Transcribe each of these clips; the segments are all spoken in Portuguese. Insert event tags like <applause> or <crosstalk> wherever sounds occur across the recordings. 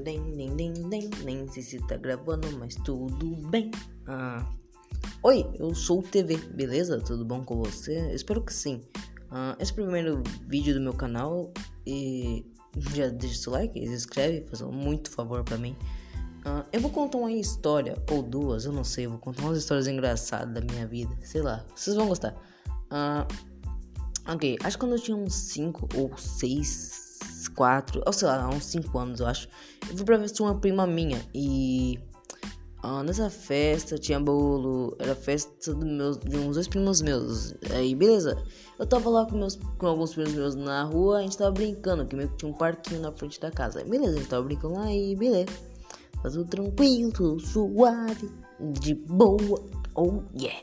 nem, nem, nem, nem, nem sei se tá gravando, mas tudo bem. Ah, oi, eu sou o TV, beleza? Tudo bom com você? Espero que sim. Ah, esse é o primeiro vídeo do meu canal e <laughs> já deixa seu like, se inscreve, faz muito favor pra mim. Ah, eu vou contar uma história ou duas, eu não sei, eu vou contar umas histórias engraçadas da minha vida, sei lá, vocês vão gostar. Ah, ok, acho que quando eu tinha uns 5 ou 6 4, ou sei lá, uns 5 anos eu acho. Eu fui pra festa de uma prima minha e ah, nessa festa tinha bolo, era festa do meus, de uns dois primos meus. Aí beleza, eu tava lá com, meus, com alguns primos meus na rua, a gente tava brincando, que meio que tinha um parquinho na frente da casa. Aí, beleza, a gente tava brincando lá e beleza. Tá tudo tranquilo, tudo suave, de boa, oh yeah.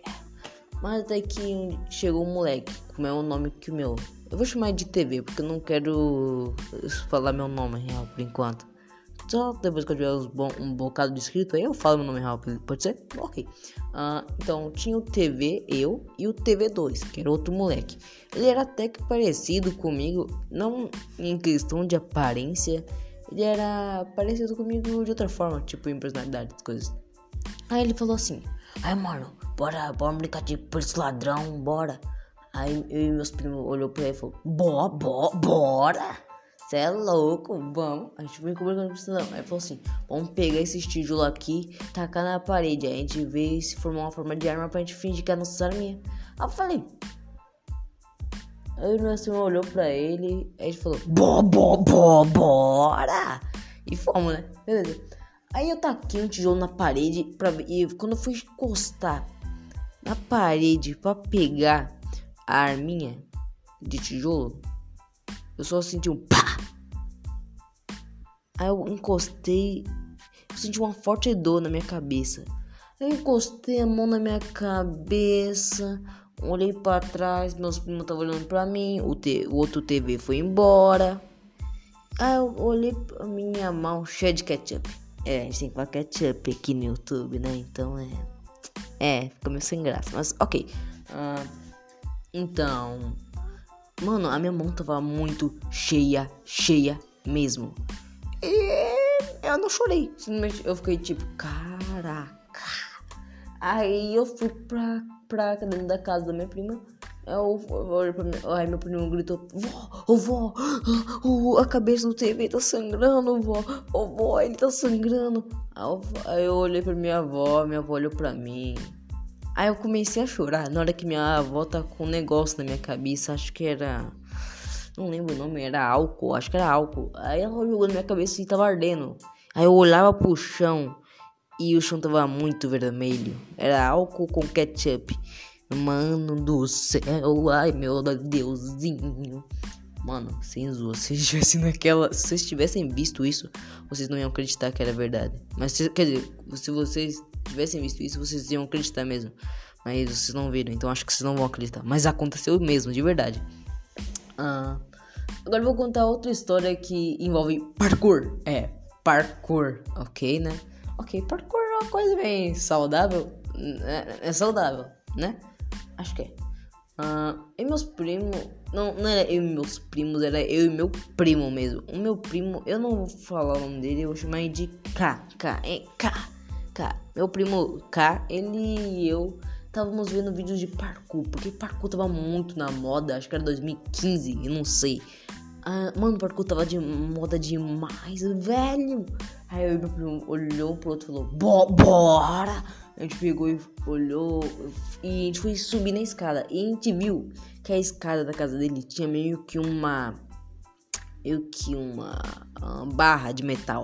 Mas até que chegou um moleque com o mesmo nome que o meu. Eu vou chamar de TV, porque eu não quero falar meu nome real por enquanto. Só depois que eu tiver um bocado de escrito aí eu falo meu nome real, pode ser? Ok. Uh, então tinha o TV, eu e o TV2, que era outro moleque. Ele era até que parecido comigo, não em questão de aparência, ele era parecido comigo de outra forma, tipo em personalidade, as coisas. Aí ele falou assim: Ai mano, bora, bora brincar de polícia ladrão, bora. Aí eu e meus primos olhou pra ele e falou, bora, bora, bora. Cê é louco, vamos. A gente brincou brincando com isso não. Aí falou assim, vamos pegar esse tijolo aqui, tacar na parede. Aí a gente vê se formar uma forma de arma pra gente fingir que é nossa arminha. Aí eu falei... Aí o meu primo olhou pra ele, aí a gente falou, bora, bora, bora. E fomos, né? Beleza. Aí eu taquei um tijolo na parede pra ver. E quando eu fui encostar na parede pra pegar a arminha de tijolo, eu só senti um pá. Aí eu encostei, eu senti uma forte dor na minha cabeça. Eu encostei a mão na minha cabeça, olhei para trás, meus primos estavam olhando para mim, o, te, o outro TV foi embora. Aí eu olhei pra minha mão cheia de ketchup. É, a gente tem que falar ketchup aqui no YouTube, né? Então é. É, fica meio sem graça. Mas ok. Uh, então, mano, a minha mão tava muito cheia, cheia mesmo. E eu não chorei. Eu fiquei tipo, caraca. Aí eu fui pra, pra dentro da casa da minha prima. Eu, mim, aí meu primo gritou: Vó, oh, vó, <gasps> oh, a cabeça do TV tá sangrando, vó, oh, vó, ele tá sangrando. Aí eu olhei pra minha avó, minha avó olhou pra mim. Aí eu comecei a chorar. Na hora que minha avó tá com um negócio na minha cabeça, acho que era. Não lembro o nome, era álcool, acho que era álcool. Aí ela jogou na minha cabeça e tava ardendo. Aí eu olhava pro chão e o chão tava muito vermelho. Era álcool com ketchup. Mano do céu, ai meu Deusinho. Mano, sem zoa, <laughs> se estivessem naquela. Se vocês tivessem visto isso, vocês não iam acreditar que era verdade. Mas quer dizer, se vocês tivessem visto isso, vocês iam acreditar mesmo. Mas vocês não viram, então acho que vocês não vão acreditar. Mas aconteceu mesmo, de verdade. Ah, agora vou contar outra história que envolve parkour. É, parkour, ok, né? Ok, parkour é uma coisa bem saudável. É, é saudável, né? Acho que é. Uh, e meus primos. Não, não era eu e meus primos, era eu e meu primo mesmo. O meu primo, eu não vou falar o nome dele, eu vou chamar ele de K. K, é K. K. Meu primo K, ele e eu estávamos vendo vídeos de parkour, porque parkour tava muito na moda, acho que era 2015, eu não sei. Ah, mano, parkour tava de moda demais, velho. Aí eu meu primo olhou pro outro e falou: Bora! A gente pegou e olhou e a gente foi subir na escada. E a gente viu que a escada da casa dele tinha meio que uma. meio que uma, uma barra de metal.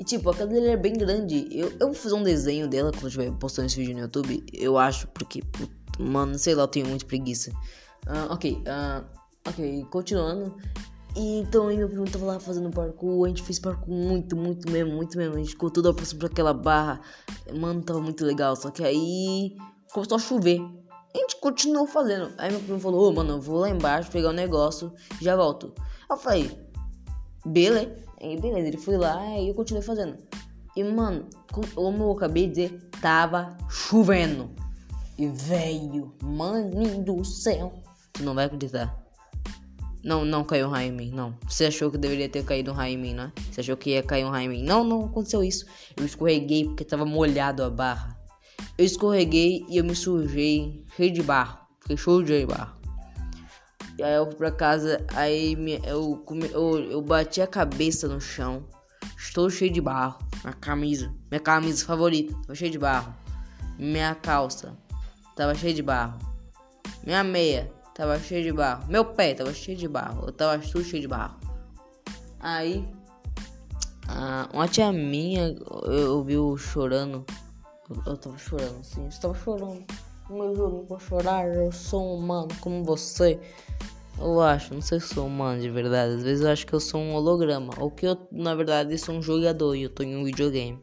E tipo, a casa dele é bem grande. Eu, eu vou fazer um desenho dela quando eu estiver postando esse vídeo no YouTube. Eu acho, porque, mano, sei lá, eu tenho muita preguiça. Uh, ok, uh, ok, continuando. E então meu primo tava lá fazendo parkour, a gente fez parkour muito, muito mesmo, muito mesmo. A gente ficou tudo próximo aquela barra. Mano, tava muito legal. Só que aí começou a chover. A gente continuou fazendo. Aí meu primo falou, ô oh, mano, eu vou lá embaixo pegar o um negócio já volto. Eu falei, beleza. Aí beleza, ele foi lá e eu continuei fazendo. E mano, como eu acabei de dizer, tava chovendo. E velho, mano do céu, tu não vai acreditar. Não, não caiu um raio em mim, não. Você achou que deveria ter caído um raio em mim, né? Você achou que ia cair um raio em mim? Não, não aconteceu isso. Eu escorreguei porque tava molhado a barra. Eu escorreguei e eu me sujei, cheio de barro. Fiquei show de barro. E aí eu fui pra casa, aí eu, eu, eu bati a cabeça no chão. Estou cheio de barro. A camisa, minha camisa favorita, tava cheia de barro. Minha calça, tava cheia de barro. Minha meia, tava cheia de barro. Meu pé tava cheio de barro. Eu tava tudo cheio de barro. Aí, uma tia minha, eu, eu chorando. Eu, eu tava chorando, sim. Eu tava chorando. Meu Deus, não vou chorar. Eu sou um humano como você. Eu acho, não sei se sou humano de verdade. Às vezes eu acho que eu sou um holograma. Ou que eu, na verdade, sou um jogador e eu tô em um videogame.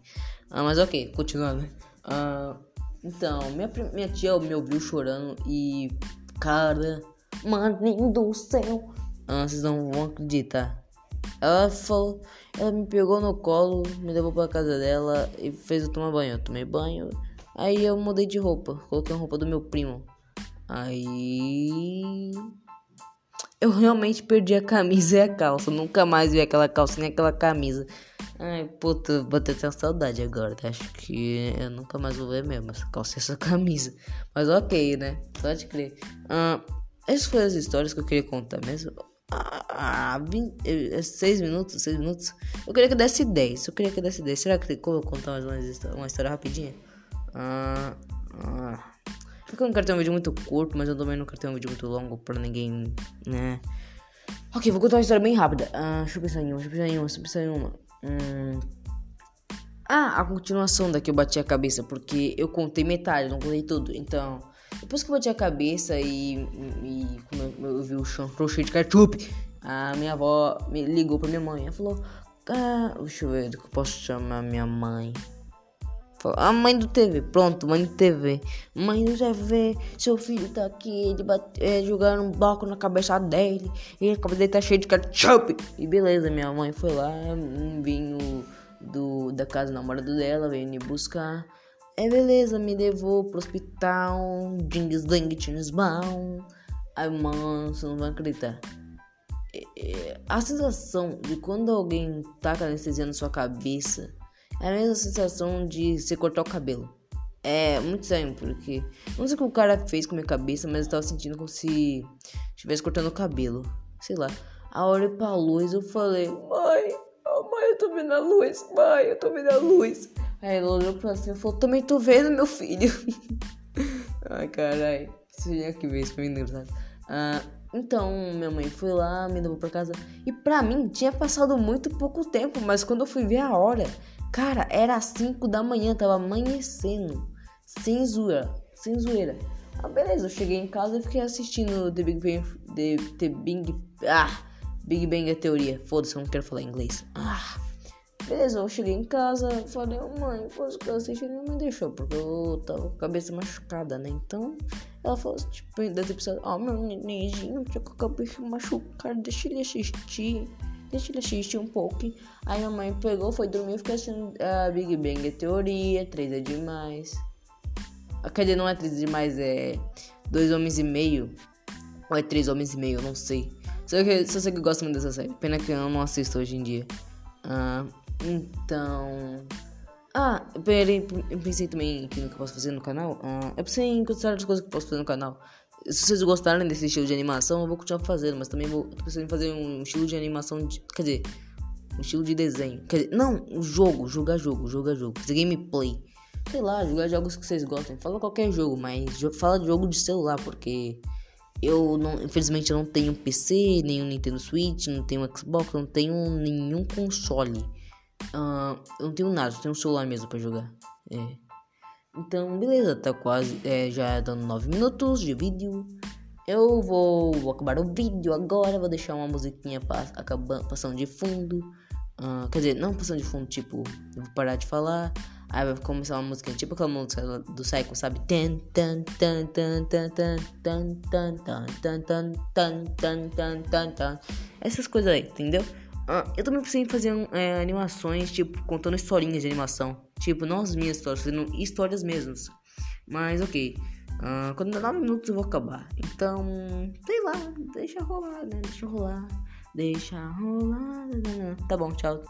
Ah, mas ok, continuando. Ah, então, minha, minha tia me ouviu chorando e. Cara, mano do céu. Ah, vocês não vão acreditar. Ela falou. Ela me pegou no colo, me levou pra casa dela e fez eu tomar banho. Eu tomei banho. Aí eu mudei de roupa. Coloquei a roupa do meu primo. Aí eu realmente perdi a camisa e a calça. Nunca mais vi aquela calça nem aquela camisa. Ai, puta, ter até saudade agora. Acho que eu nunca mais vou ver mesmo essa calça <laughs> essa camisa. Mas ok, né? Pode crer. Ah, essas foram as histórias que eu queria contar mesmo. Ah, 20, 6 é, minutos, 6 minutos. Eu queria que desse 10. Eu queria que desse 10. Será que tem como eu contar mais uma, uma história rapidinha? Ah, ah. Eu não quero ter um vídeo muito curto, mas eu também não quero ter um vídeo muito longo pra ninguém, né? Ok, vou contar uma história bem rápida. Uh, deixa eu pensar em uma, deixa eu pensar em uma, deixa eu pensar em uma. Hum... Ah, a continuação da que eu bati a cabeça, porque eu contei metade, não contei tudo. Então, depois que eu bati a cabeça e, e eu, eu vi o chão cheio de ketchup, a minha avó me ligou pra minha mãe. Ela falou: ah, Deixa eu ver do que eu posso chamar minha mãe. A mãe do TV, pronto, mãe do TV. Mãe do TV, seu filho tá aqui, ele bate, é, jogando um bloco na cabeça dele. E a cabeça dele tá cheia de ketchup. E beleza, minha mãe foi lá, um vinho do, da casa namorado dela, veio me buscar. É beleza, me levou pro hospital, Dings Ding Tinsbaum. Ai, mano, você não vai acreditar. É, é, a sensação de quando alguém taca anestesia na sua cabeça é a mesma sensação de você cortar o cabelo. É muito estranho, porque não sei o que o cara fez com a minha cabeça, mas eu tava sentindo como se estivesse cortando o cabelo. Sei lá. A hora pra luz eu falei, mãe, oh, mãe, eu tô vendo a luz, mãe, eu tô vendo a luz. Aí ela olhou pra cima e falou, também tô vendo, meu filho. <laughs> Ai. Você tinha que isso, foi engraçado. Ah, então, minha mãe foi lá, me levou pra casa. E pra mim, tinha passado muito pouco tempo, mas quando eu fui ver a hora, Cara, era 5 da manhã, tava amanhecendo. Sem zoeira. Sem zoeira. Ah, beleza, eu cheguei em casa e fiquei assistindo The Big Bang. The, The Big. Ah! Big Bang é teoria. Foda-se, eu não quero falar inglês. Ah! Beleza, eu cheguei em casa, falei, oh, mãe, posso ficar assistindo? Minha mãe deixou, porque eu tava com a cabeça machucada, né? Então, ela falou, tipo, das episódios, ó, oh, meu nenenzinho, tô com a cabeça machucada, deixa ele assistir deixa ele assistir um pouco. Aí a mãe pegou, foi dormir ficou assistindo a Big Bang Teoria, 3 é demais. Ah, quer dizer, não é 3 é demais, é 2 homens e meio. Ou é 3 homens e meio, não sei. Só, que, só sei que eu gosto muito dessa série. Pena que eu não assisto hoje em dia. Ah, então. Ah, eu pensei também aqui no que eu posso fazer no canal. Ah, eu pensei em considerar as coisas que eu posso fazer no canal se vocês gostarem desse estilo de animação, eu vou continuar fazendo, mas também vou em fazer um estilo de animação, de, quer dizer, um estilo de desenho. Quer dizer, não, um jogo, jogar jogo, jogar jogo, fazer gameplay. Sei lá, jogar jogos que vocês gostem. Fala qualquer jogo, mas fala de jogo de celular, porque eu não, infelizmente eu não tenho PC, nenhum Nintendo Switch, não tenho Xbox, não tenho nenhum console. Uh, eu não tenho nada, eu tenho um celular mesmo para jogar. É. Então, beleza, tá quase é, já dando 9 minutos de vídeo. Eu vou, acabar o vídeo agora, vou deixar uma musiquinha pass, acabando, passando de fundo. Uh, quer dizer, não passando de fundo, tipo, eu vou parar de falar. Aí vai começar uma música, tipo aquela música do Psycho, sabe? Tan tan tan tan tan tan tan tan tan tan tan tan tan tan tan Essas coisas aí, entendeu? Ah, eu também pensei em fazer é, animações, tipo, contando historinhas de animação. Tipo, não as minhas histórias, fazendo histórias mesmas. Mas ok. Ah, quando der 9 minutos eu vou acabar. Então, sei lá, deixa rolar, né? Deixa rolar. Deixa rolar. Né, né, né. Tá bom, tchau.